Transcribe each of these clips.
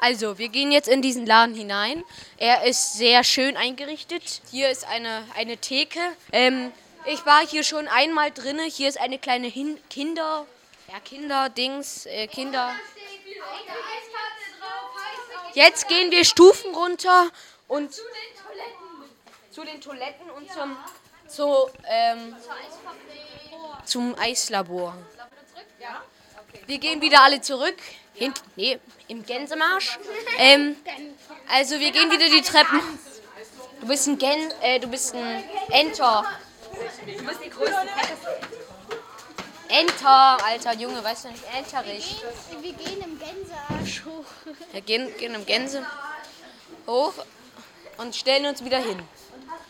Also, wir gehen jetzt in diesen Laden hinein. Er ist sehr schön eingerichtet. Hier ist eine, eine Theke. Ähm, ich war hier schon einmal drinne. Hier ist eine kleine Hin Kinder, ja Kinderdings, äh, Kinder. Jetzt gehen wir Stufen runter und zu den Toiletten, zu den Toiletten und zum zu, ähm, zum Eislabor. Wir gehen wieder alle zurück. Hint, nee, im Gänsemarsch. Ähm, also wir gehen wieder die Treppen. Du bist ein Gen, äh, du bist ein Enter. Du bist die größte Enter, alter Junge, weißt du nicht, Enterich. Wir gehen im Gänsearsch hoch. Wir gehen, gehen im Gänse hoch und stellen uns wieder hin.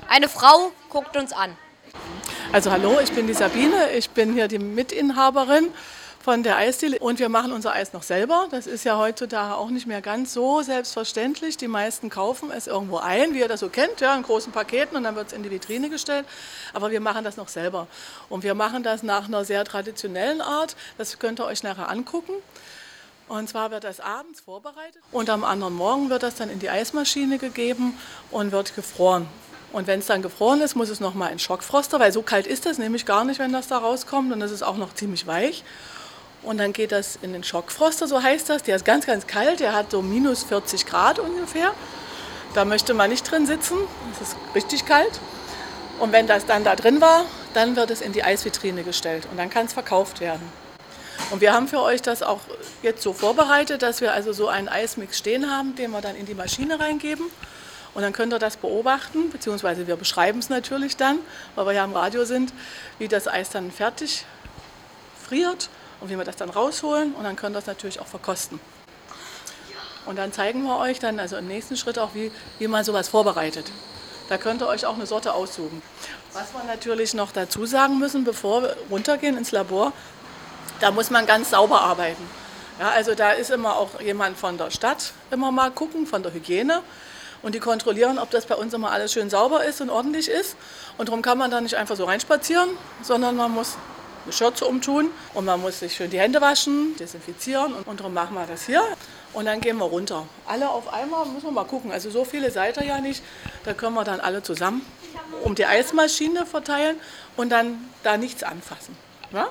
Eine Frau guckt uns an. Also hallo, ich bin die Sabine, ich bin hier die Mitinhaberin von der Eisdiele und wir machen unser Eis noch selber. Das ist ja heutzutage auch nicht mehr ganz so selbstverständlich. Die meisten kaufen es irgendwo ein, wie ihr das so kennt, ja, in großen Paketen und dann wird es in die Vitrine gestellt. Aber wir machen das noch selber. Und wir machen das nach einer sehr traditionellen Art. Das könnt ihr euch nachher angucken. Und zwar wird das abends vorbereitet und am anderen Morgen wird das dann in die Eismaschine gegeben und wird gefroren. Und wenn es dann gefroren ist, muss es nochmal in Schockfroster, weil so kalt ist das nämlich gar nicht, wenn das da rauskommt. Und es ist auch noch ziemlich weich. Und dann geht das in den Schockfroster, so heißt das. Der ist ganz, ganz kalt, der hat so minus 40 Grad ungefähr. Da möchte man nicht drin sitzen, es ist richtig kalt. Und wenn das dann da drin war, dann wird es in die Eisvitrine gestellt und dann kann es verkauft werden. Und wir haben für euch das auch jetzt so vorbereitet, dass wir also so einen Eismix stehen haben, den wir dann in die Maschine reingeben. Und dann könnt ihr das beobachten, beziehungsweise wir beschreiben es natürlich dann, weil wir ja im Radio sind, wie das Eis dann fertig friert und wie wir das dann rausholen und dann könnt ihr das natürlich auch verkosten. Und dann zeigen wir euch dann also im nächsten Schritt auch, wie, wie man sowas vorbereitet. Da könnt ihr euch auch eine Sorte aussuchen. Was wir natürlich noch dazu sagen müssen, bevor wir runtergehen ins Labor, da muss man ganz sauber arbeiten. Ja, also da ist immer auch jemand von der Stadt immer mal gucken, von der Hygiene. Und die kontrollieren, ob das bei uns immer alles schön sauber ist und ordentlich ist. Und darum kann man da nicht einfach so reinspazieren, sondern man muss eine Schürze umtun und man muss sich schön die Hände waschen, desinfizieren und darum machen wir das hier. Und dann gehen wir runter. Alle auf einmal müssen wir mal gucken. Also so viele seid ihr ja nicht. Da können wir dann alle zusammen um die Eismaschine verteilen und dann da nichts anfassen. Ja?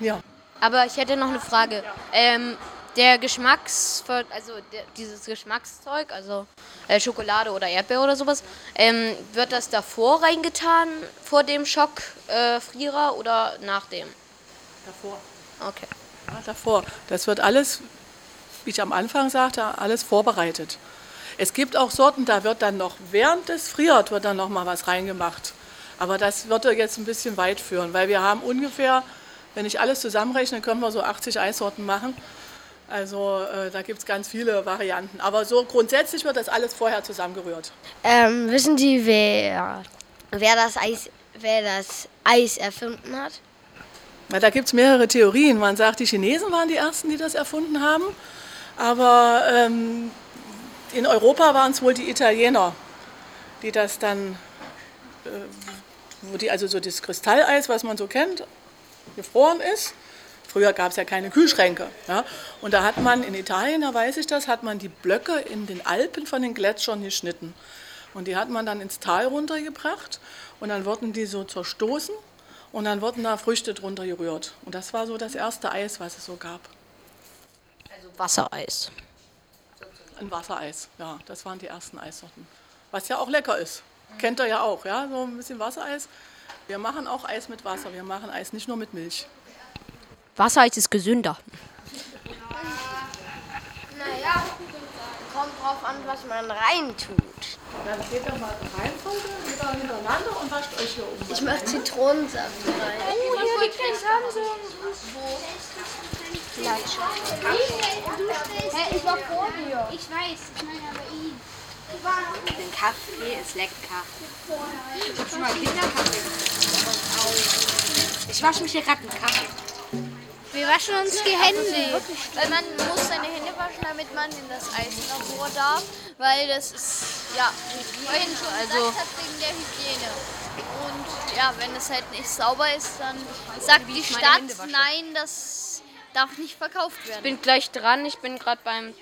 ja. Aber ich hätte noch eine Frage. Ähm, der Geschmacks, also der, dieses Geschmackszeug, also äh, Schokolade oder Erdbeer oder sowas, ähm, wird das davor reingetan, vor dem Schockfrierer äh, oder nach dem? Davor. Okay. Ja, davor. Das wird alles, wie ich am Anfang sagte, alles vorbereitet. Es gibt auch Sorten, da wird dann noch, während es friert, wird dann noch mal was reingemacht. Aber das wird jetzt ein bisschen weit führen, weil wir haben ungefähr, wenn ich alles zusammenrechne, können wir so 80 Eissorten machen. Also äh, da gibt es ganz viele Varianten. Aber so grundsätzlich wird das alles vorher zusammengerührt. Ähm, wissen Sie, wer, wer, das Eis, wer das Eis erfunden hat? Na, da gibt es mehrere Theorien. Man sagt, die Chinesen waren die Ersten, die das erfunden haben. Aber ähm, in Europa waren es wohl die Italiener, die das dann, äh, wo die also so das Kristalleis, was man so kennt, gefroren ist Früher gab es ja keine Kühlschränke. Ja? Und da hat man in Italien, da weiß ich das, hat man die Blöcke in den Alpen von den Gletschern geschnitten. Und die hat man dann ins Tal runtergebracht und dann wurden die so zerstoßen und dann wurden da Früchte drunter gerührt. Und das war so das erste Eis, was es so gab. Also Wassereis. Ein Wassereis, ja, das waren die ersten Eissorten. Was ja auch lecker ist. Kennt ihr ja auch, ja, so ein bisschen Wassereis. Wir machen auch Eis mit Wasser, wir machen Eis nicht nur mit Milch. Wassereis ist gesünder. Naja, kommt drauf an, was man reintut. Dann geht doch mal rein, jeder hintereinander und wascht euch hier um. Ich mache Zitronensaft rein. Oh, hier liegt ein Samsung. Hä, ich war vor dir. Ich weiß, ich meine aber ihn. Den Kaffee ist lecker. Ich hab schon mal Kinderkaffee. Ich wasche mich hier gerade mit Kaffee. Wir waschen uns die Hände. Weil man muss seine Hände waschen, damit man in das Eislabor darf, weil das ist, ja, schon also wegen der Hygiene. Und ja, wenn es halt nicht sauber ist, dann sagt die Stadt, nein, das darf nicht verkauft werden. Ich bin gleich dran, ich bin gerade beim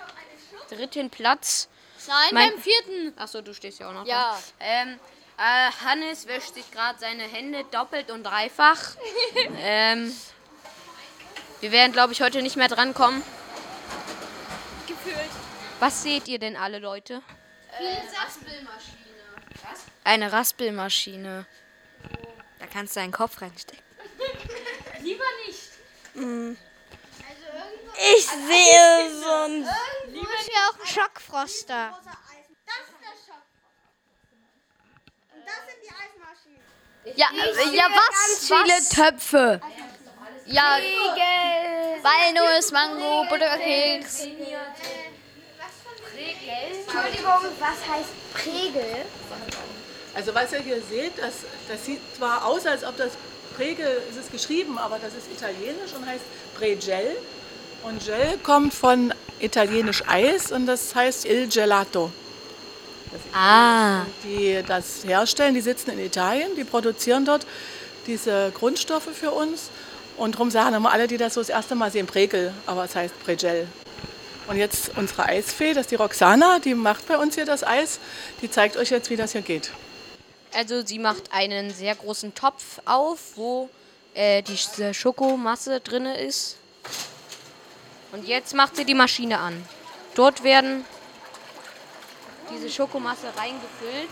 dritten Platz. Nein, Mein- beim vierten. Achso, du stehst ja auch noch Ja. da. Ähm, äh, Hannes wäscht sich gerade seine Hände doppelt und dreifach. ähm, wir werden, glaube ich, heute nicht mehr drankommen. Gefühlt. Was seht ihr denn alle, Leute? Raspelmaschine. Eine Raspelmaschine. Da kannst du deinen Kopf reinstecken. Lieber nicht. Ich sehe so ein. Irgendwo ist ja auch ein Schockfroster. Das ist der Schock. Und das sind die Eismaschinen. Ja, äh, ja was? was? Töpfe. Ja, Walnuss, Mango, Butterkeks. Entschuldigung, was heißt Pregel? Also was ihr hier seht, das, das sieht zwar aus, als ob das Pregel, es ist geschrieben, aber das ist italienisch und heißt Pregel. Und Gel kommt von italienisch Eis und das heißt Il Gelato. Ah. Die das herstellen, die sitzen in Italien, die produzieren dort diese Grundstoffe für uns. Und darum sagen immer alle, die das so das erste Mal sehen, Pregel, aber es heißt Pregel. Und jetzt unsere Eisfee, das ist die Roxana, die macht bei uns hier das Eis. Die zeigt euch jetzt, wie das hier geht. Also sie macht einen sehr großen Topf auf, wo äh, die Sch- Schokomasse drin ist. Und jetzt macht sie die Maschine an. Dort werden diese Schokomasse reingefüllt.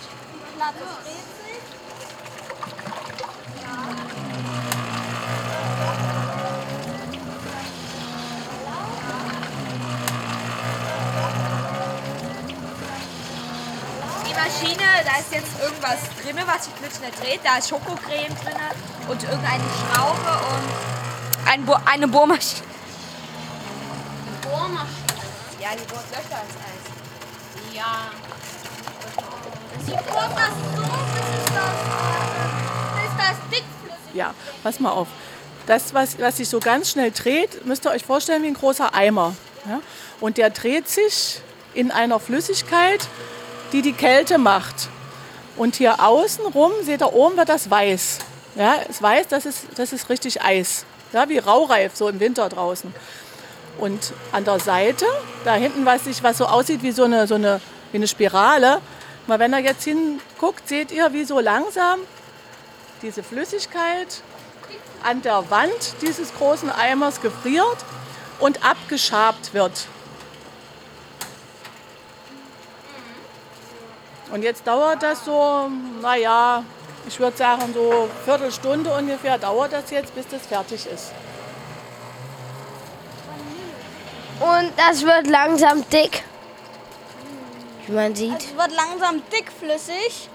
Da ist jetzt irgendwas drin, was sich plötzlich dreht. Da ist Schokocreme drin und irgendeine Schraube und ein Bo eine Bohrmaschine. Bohrmaschine. Ja, die bohrt Löcher ins Eis. Ja. Die bohrt das so, bis es das, bis das dickflüssig Ja, pass mal auf. Das, was, was sich so ganz schnell dreht, müsst ihr euch vorstellen wie ein großer Eimer. Ja? Und der dreht sich in einer Flüssigkeit, die die Kälte macht. Und hier außen rum, seht ihr oben, wird das weiß. Ja, es weiß, das ist, das ist richtig Eis. Ja, wie raureif, so im Winter draußen. Und an der Seite, da hinten, was, sich, was so aussieht wie so eine, so eine, wie eine Spirale, mal wenn ihr jetzt hinguckt, seht ihr, wie so langsam diese Flüssigkeit an der Wand dieses großen Eimers gefriert und abgeschabt wird. Und jetzt dauert das so, naja, ich würde sagen so eine Viertelstunde ungefähr dauert das jetzt, bis das fertig ist. Und das wird langsam dick. Wie man sieht. Es wird langsam dickflüssig.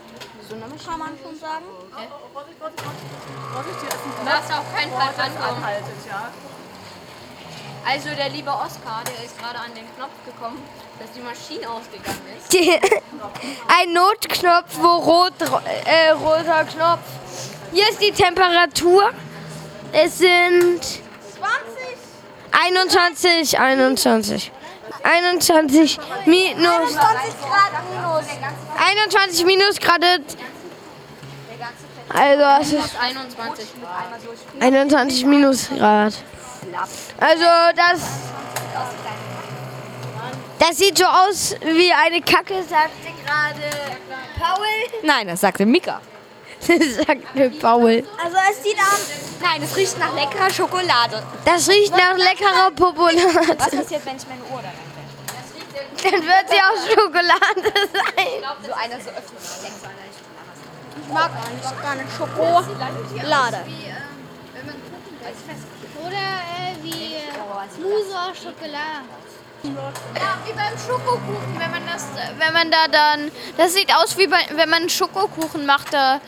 Kann man schon sagen. Das auf keinen Fall. Anhaltet, ja. Also der liebe Oskar, der ist gerade an den Knopf gekommen, dass die Maschine ausgegangen ist. Ein Notknopf, wo rot, äh, roter Knopf. Hier ist die Temperatur. Es sind 20. 21, 21. 21 minus 20 Grad minus. 21 Minusgrade. Also es ist 21. 21 Also das das sieht so aus wie eine Kacke, sagte gerade Paul. Nein, das sagte Mika. sagte Paul. Also es sieht aus. Nein, es riecht nach leckerer Schokolade. Das riecht nach leckerer Popolade. Was passiert, wenn ich meine Uhr da reinstelle? Dann wird sie aus Schokolade sein. So einer so öffnet. Ich mag gar nicht Schokolade. Oder äh, wie äh, Musa Schokolade. Ja, wie beim Schokokuchen, wenn man das, wenn man da dann, das sieht aus wie bei, wenn man einen Schokokuchen macht, da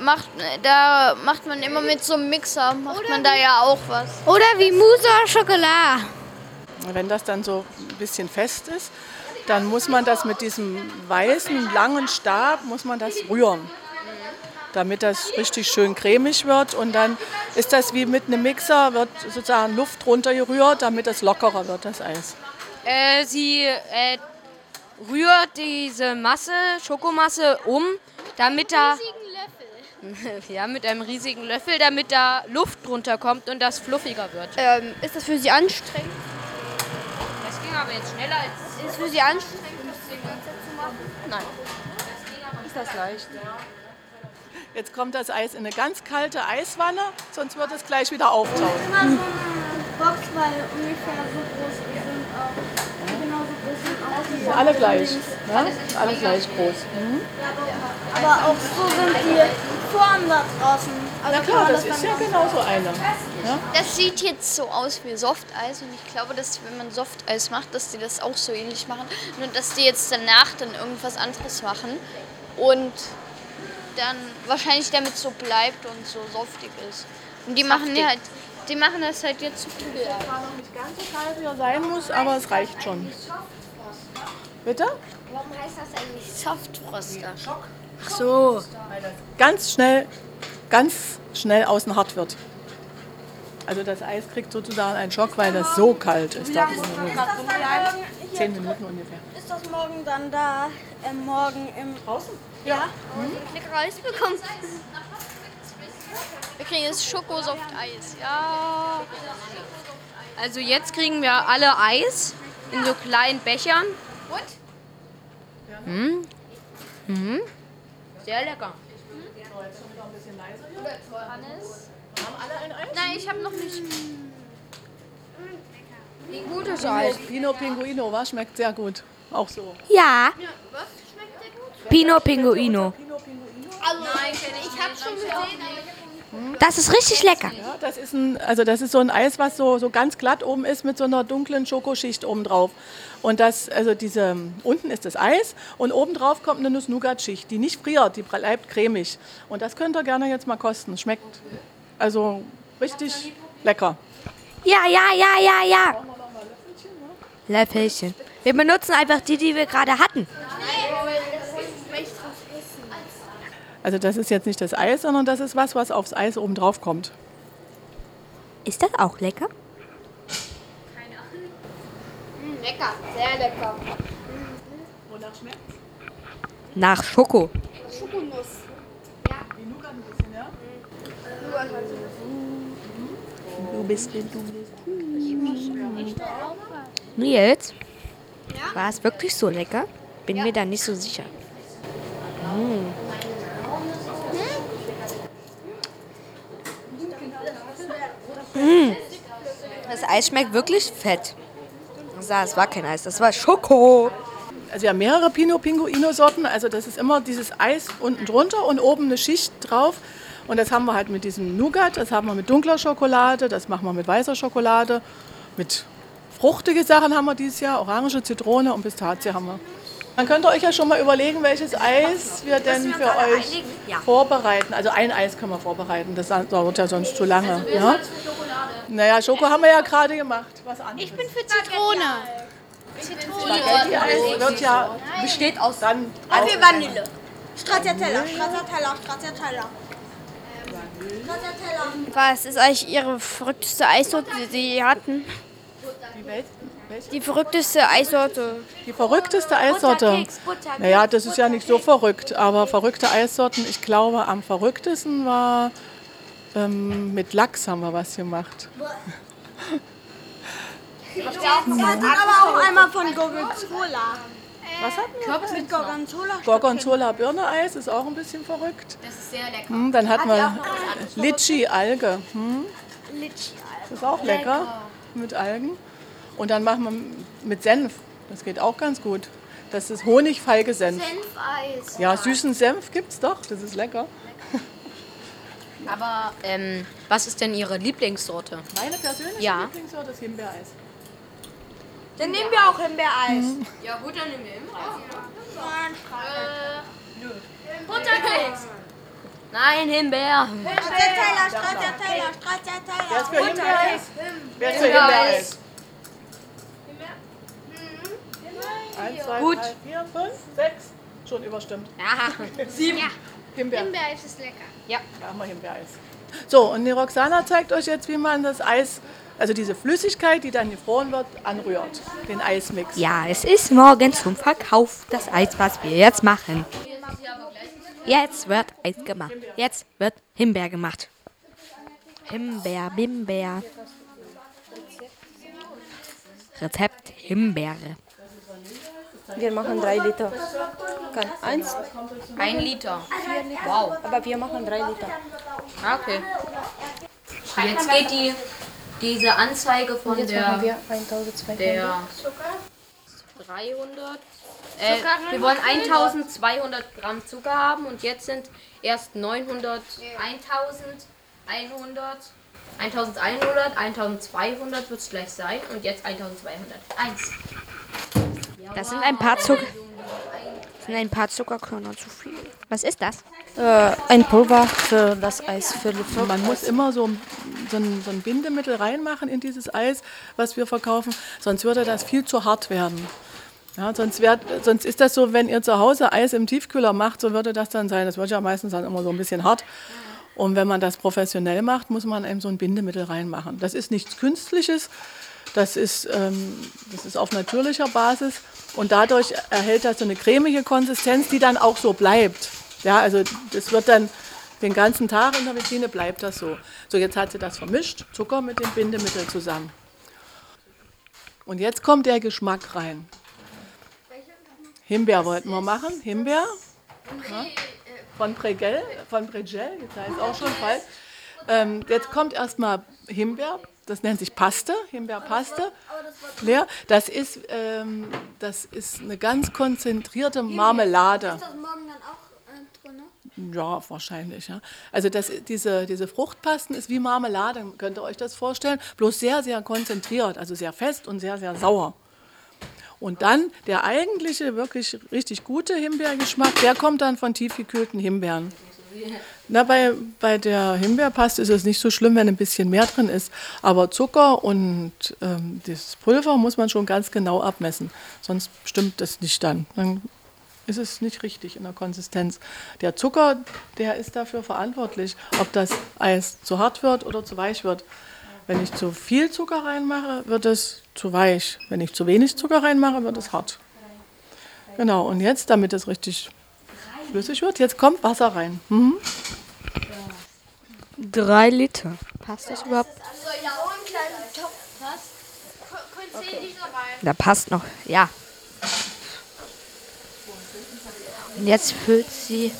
macht, da macht man immer mit so einem Mixer, macht man da ja auch was. Oder wie Musa Schokolade. Wenn das dann so ein bisschen fest ist, dann muss man das mit diesem weißen, langen Stab, muss man das rühren, damit das richtig schön cremig wird. Und dann ist das wie mit einem Mixer, wird sozusagen Luft runtergerührt, damit das lockerer wird, das Eis. Äh, sie äh, rührt diese Masse, Schokomasse um, damit da ja, mit einem riesigen Löffel, damit da Luft drunter kommt und das fluffiger wird. Ähm, ist das für Sie anstrengend? Das ging aber jetzt schneller als. Ist für Sie anstrengend? Nein. Ist das leicht? Jetzt kommt das Eis in eine ganz kalte Eiswanne, sonst wird es gleich wieder auftauen. Immer so eine Box, weil ungefähr so groß sind auch. Genauso groß sind auch die. Alle gleich. Ne? Alle gleich groß. Aber auch so sind die Formen da draußen. Also Na klar, man das ist ja genauso eine. Das sieht jetzt so aus wie Softeis und ich glaube, dass wenn man Softeis macht, dass die das auch so ähnlich machen. Nur dass die jetzt danach dann irgendwas anderes machen und dann wahrscheinlich damit so bleibt und so softig ist. Und die machen die halt, die machen das halt jetzt zu Kugel. Nicht ganz so kalt, wie er sein muss, aber es reicht schon. Bitte? Warum heißt das eigentlich Softfroster? Ach so. Ganz schnell, ganz schnell außen hart wird. Also das Eis kriegt sozusagen einen Schock, weil das so kalt ist. Da drin. Zehn Minuten ungefähr. Ist das morgen dann da? Äh, morgen im. Draußen? Lecker Eis bekommen. Wir kriegen jetzt Schokosofteis. Ja. Also jetzt kriegen wir alle Eis in so kleinen Bechern. Und? Mhm. Mhm. Sehr lecker. Hannes? Haben alle ein Eis? Nein, ich habe noch nicht. Gutes Eis. Pino Pinguino, was? Schmeckt sehr gut. Auch so. Ja. Pino Pinguino. Ich hab's schon gesehen. Das ist richtig lecker. Ja, das ist ein, also das ist so ein Eis, was so, so ganz glatt oben ist mit so einer dunklen Schokoschicht oben drauf. Und das, also diese, unten ist das Eis und oben drauf kommt eine Nuss-Nougat-Schicht, die nicht friert, die bleibt cremig. Und das könnt ihr gerne jetzt mal kosten. Schmeckt also richtig lecker. Ja, ja, ja, ja, ja. Löffelchen. Wir benutzen einfach die, die wir gerade hatten. Also das ist jetzt nicht das Eis, sondern das ist was, was aufs Eis oben drauf kommt. Ist das auch lecker? Lecker, sehr lecker. Nach Schoko. Du bist, du bist. Nils, war es wirklich so lecker? Bin mir da nicht so sicher. Mm. Mm. Das Eis schmeckt wirklich fett. Das war kein Eis, das war Schoko. Also wir haben mehrere Pino Pinguino Sorten. Also das ist immer dieses Eis unten drunter und oben eine Schicht drauf. Und das haben wir halt mit diesem Nougat, das haben wir mit dunkler Schokolade, das machen wir mit weißer Schokolade, mit fruchtige Sachen haben wir dieses Jahr, Orange, Zitrone und Pistazie haben wir. Dann könnt ihr euch ja schon mal überlegen, welches Eis wir denn für euch vorbereiten. Also ein Eis können wir vorbereiten, das dauert ja sonst zu lange. Ja? Naja, Schoko haben wir ja gerade gemacht. Was anderes. Ich bin für Zitrone. Spaghetti-Eis wird ja Besteht aus. dann für Vanille. Stracciatella, Stracciatella, Stracciatella. Was ist eigentlich Ihre verrückteste Eissorte, die Sie hatten? Die, Welt? Die verrückteste Eissorte. die verrückteste Eissorte. Naja, das ist ja nicht so verrückt, aber verrückte Eissorten, ich glaube, am verrücktesten war ähm, mit Lachs haben wir was gemacht. Wir hatten aber auch einmal von Gorgonzola. Was hatten wir? Mit Gorgonzola. Gorgonzola Birne-Eis ist auch ein bisschen verrückt. Das ist sehr lecker. Hm, dann hatten wir Litschi-Alge. Hm, Litchi. das ist auch lecker mit Algen. Und dann machen wir mit Senf. Das geht auch ganz gut. Das ist Honigfeige-Senf. Senfeis. Ja, süßen Senf gibt's doch. Das ist lecker. Aber ähm, was ist denn Ihre Lieblingssorte? Meine persönliche Ja. Lieblingssorte ist Himbeereis. Dann nehmen wir auch Himbeereis. Ja gut, dann nehmen wir immer. Butterkeks. Nein, Himbeer. Stracciatella, Stracciatella, Wer ist für Himbeereis? Wer ist für Himbeereis? Eins, zwei, Gut. drei, vier, fünf, sechs. Schon überstimmt. Ja. Sieben. Himbeer. Himbeereis ist lecker. Da haben wir Himbeereis. So, und die Roxana zeigt euch jetzt, wie man das Eis, also diese Flüssigkeit, die dann gefroren wird, anrührt. Den Eismix. Ja, es ist morgen zum Verkauf das Eis, was wir jetzt machen. Jetzt wird Eis gemacht. Jetzt wird Himbeer gemacht. Himbeer, Bimbeer. Rezept Himbeere. Wir machen drei Liter. Kann eins, Ein Liter. Wow. aber wir machen drei Liter. Ah, Okay. Jetzt geht die diese Anzeige von Jetzt der machen wir 1200. der 300. Äh, wir wollen 1200 Gramm Zucker haben und jetzt sind erst 900, 1100, 1100, 1200 wird es gleich sein und jetzt 1200. Eins. Das sind ein paar Zucker. Sind ein paar Zuckerkörner zu viel. Was ist das? Äh, ein Pulver für das Eis, für die. Man muss immer so, ein- so, ein, so ein Bindemittel reinmachen in dieses Eis, was wir verkaufen, sonst würde das viel zu hart werden. Ja, sonst, wär, sonst ist das so, wenn ihr zu Hause Eis im Tiefkühler macht, so würde das dann sein. Das wird ja meistens dann immer so ein bisschen hart. Und wenn man das professionell macht, muss man eben so ein Bindemittel reinmachen. Das ist nichts Künstliches, das ist, ähm, das ist auf natürlicher Basis und dadurch erhält das so eine cremige Konsistenz, die dann auch so bleibt. Ja, also das wird dann den ganzen Tag in der Vitrine bleibt das so. So, jetzt hat sie das vermischt, Zucker mit dem Bindemittel zusammen. Und jetzt kommt der Geschmack rein. Himbeer wollten wir machen, Himbeer. Ja. Von Pregel, von Pregel, jetzt heißt auch schon falsch. Ähm, jetzt kommt erstmal Himbeer, das nennt sich Paste, Himbeerpaste. Leer. Das ist, ähm, das ist eine ganz konzentrierte Marmelade. Ist das morgen dann auch äh, drin? Ja, wahrscheinlich. Ja. Also das, diese, diese Fruchtpasten ist wie Marmelade, könnt ihr euch das vorstellen, bloß sehr, sehr konzentriert, also sehr fest und sehr, sehr sauer. Und dann der eigentliche, wirklich richtig gute Himbeergeschmack, der kommt dann von tiefgekühlten Himbeeren. Na, bei, bei der Himbeerpaste ist es nicht so schlimm, wenn ein bisschen mehr drin ist. Aber Zucker und ähm, das Pulver muss man schon ganz genau abmessen. Sonst stimmt das nicht dann. Dann ist es nicht richtig in der Konsistenz. Der Zucker, der ist dafür verantwortlich, ob das Eis zu hart wird oder zu weich wird. Wenn ich zu viel Zucker reinmache, wird es zu weich. Wenn ich zu wenig Zucker reinmache, wird es hart. Genau, und jetzt, damit es richtig flüssig wird, jetzt kommt Wasser rein. Mhm. Drei Liter. Passt das überhaupt? Da passt noch, ja. Und jetzt füllt sie.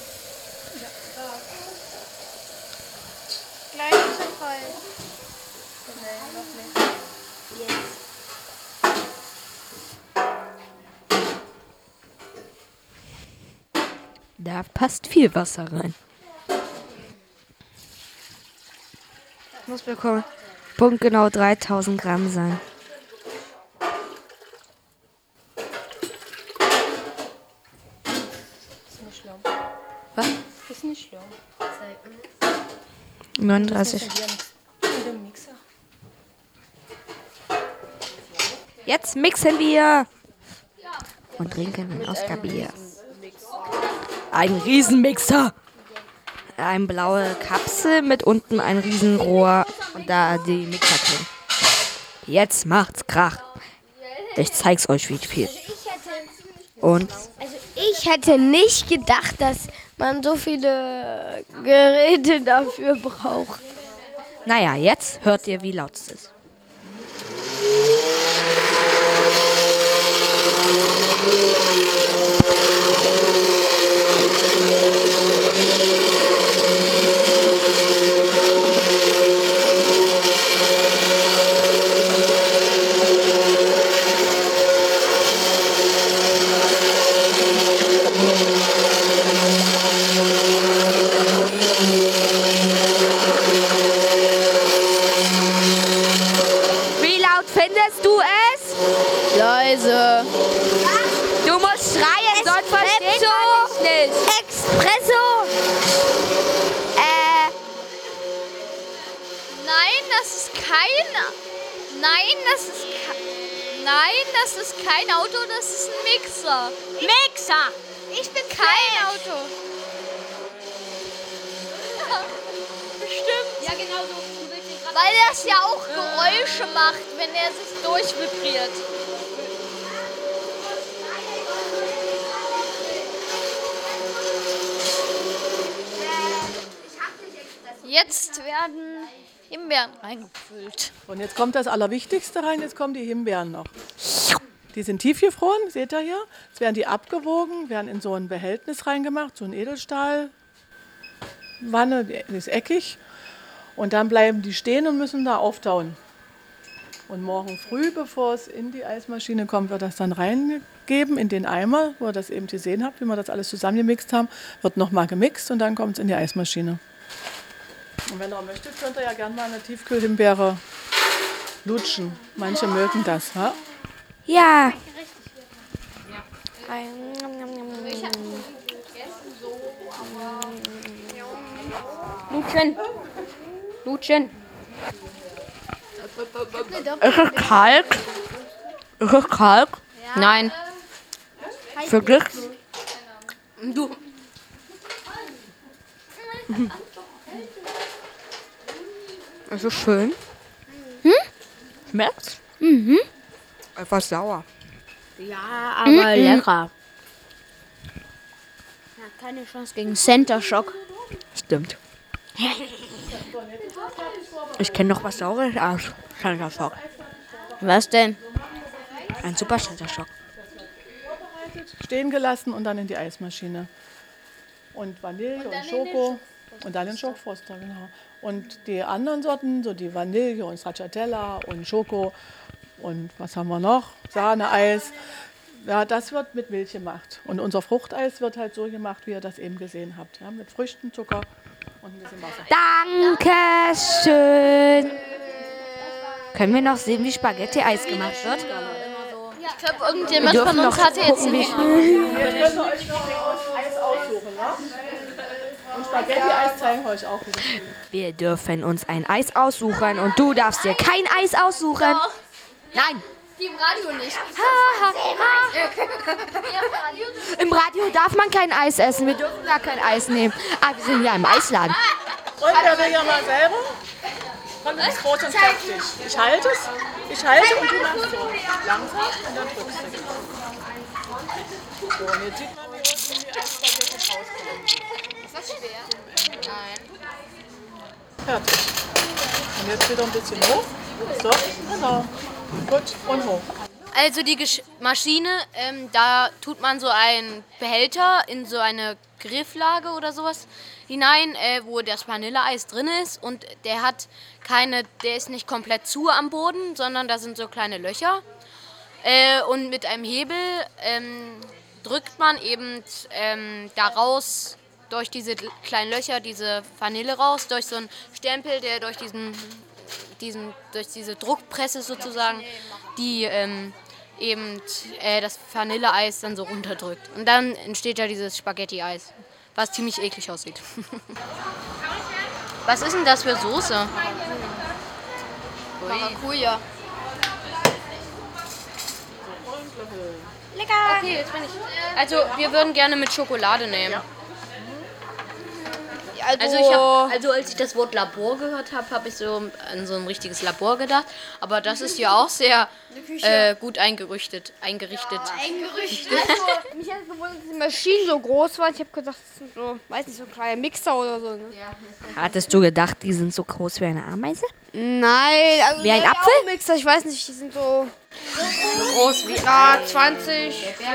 Da passt viel Wasser rein. Muss bekommen. Punktgenau 3000 Gramm sein. Was? Ist nicht schlimm. 39. Jetzt mixen wir und trinken ein Oscar-Bier. Ein Riesenmixer. Eine blaue Kapsel mit unten ein Riesenrohr und da die Mixerklinge. Jetzt macht's Krach. Ich zeig's euch, wie viel. Und Also ich hätte nicht gedacht, dass man so viele Geräte dafür braucht. naja, jetzt hört ihr, wie laut es ist. Wie Thank you. Nein, das ist Nein, das ist kein Auto, das ist ein Mixer. Mixer! Ich bin kein Auto. Bestimmt. Ja, genau so. Weil das ja auch Geräusche macht, wenn er sich durchvibriert. Jetzt werden Himbeeren reingefüllt. Und jetzt kommt das Allerwichtigste rein, jetzt kommen die Himbeeren noch. Die sind tiefgefroren, seht ihr hier. Jetzt werden die abgewogen, werden in so ein Behältnis reingemacht, so ein Edelstahlwanne, die ist eckig. Und dann bleiben die stehen und müssen da auftauen. Und morgen früh, bevor es in die Eismaschine kommt, wird das dann reingegeben in den Eimer, wo ihr das eben gesehen habt, wie wir das alles zusammengemixt haben. Wird nochmal gemixt und dann kommt es in die Eismaschine. Und wenn ihr möchtet, könnt ihr ja gerne mal eine Tiefkühlhimbeere lutschen. Manche mögen das. Ja? Ja. Lutschen. Lutschen. Ist es kalt? Ist es kalt? Nein. Wirklich? Du. Ist es schön? Hm? Schmeckt's? Mhm. Etwas sauer. Ja, aber lecker. Ja, keine Chance gegen Center Shock. Stimmt. Ich kenne noch was Saures aus Center Shock. Was denn? Ein super Center Shock. Stehen gelassen und dann in die Eismaschine. Und Vanille und, Schoko. Und dann in Schokofroster, genau. Und die anderen Sorten, so die Vanille und Stracciatella und Schoko und was haben wir noch? Sahneeis. Ja, das wird mit Milch gemacht. Und unser Fruchteis wird halt so gemacht, wie ihr das eben gesehen habt. Ja, mit Früchten, Zucker und ein bisschen Wasser. Dankeschön. Können wir noch sehen, wie Spaghetti-Eis gemacht wird? Ich glaube, irgendjemand Wir von uns noch hatte jetzt nicht. Jetzt könnt ihr euch noch Eis aussuchen. Ja? Und Spaghetti-Eis zeigen wir euch auch wieder. Wir dürfen uns ein Eis aussuchen und du darfst dir kein Eis aussuchen. Nein, Die im Radio nicht. im Radio darf man kein Eis essen. Wir dürfen gar kein Eis nehmen. Ah, wir sind ja im Eisladen. Und wer will ja mal selber? Komm ins Brot und fertig. Ich halte es. Ich halte und du machst so. Langsam und dann drückst du. So, und jetzt sieht man, wie unten die Eisspaghetti rauskommen. Das schwer? Nein. Fertig. Und jetzt wieder ein bisschen hoch. So, genau. Gut, und hoch. Also die Gesch Maschine, ähm, da tut man so einen Behälter in so eine Grifflage oder sowas hinein, äh, wo das Vanilleeis drin ist und der hat keine, der ist nicht komplett zu am Boden, sondern da sind so kleine Löcher. Äh, und mit einem Hebel ähm, drückt man eben ähm, daraus durch diese kleinen Löcher diese Vanille raus, durch so einen Stempel, der durch diesen, diesen durch diese Druckpresse sozusagen, die ähm, eben äh, das Vanilleeis dann so runterdrückt. Und dann entsteht ja dieses Spaghetti-Eis, was ziemlich eklig aussieht. was ist denn das für Soße? Maracuja. Okay, jetzt bin ich. Also, wir würden gerne mit Schokolade nehmen. Also, ich hab, also als ich das Wort Labor gehört habe, habe ich so an so ein richtiges Labor gedacht. Aber das ist ja auch sehr äh, gut eingerichtet. eingerichtet. Mich hat gewundert, dass die Maschinen so groß waren. Ich habe gedacht, das sind so, weiß nicht, so kleine Mixer oder so. Ne? Hattest du gedacht, die sind so groß wie eine Ameise? Nein, also Wie ein ja, Apfel? auch Mixer, ich weiß nicht, die sind so groß wie ja, 20, 40.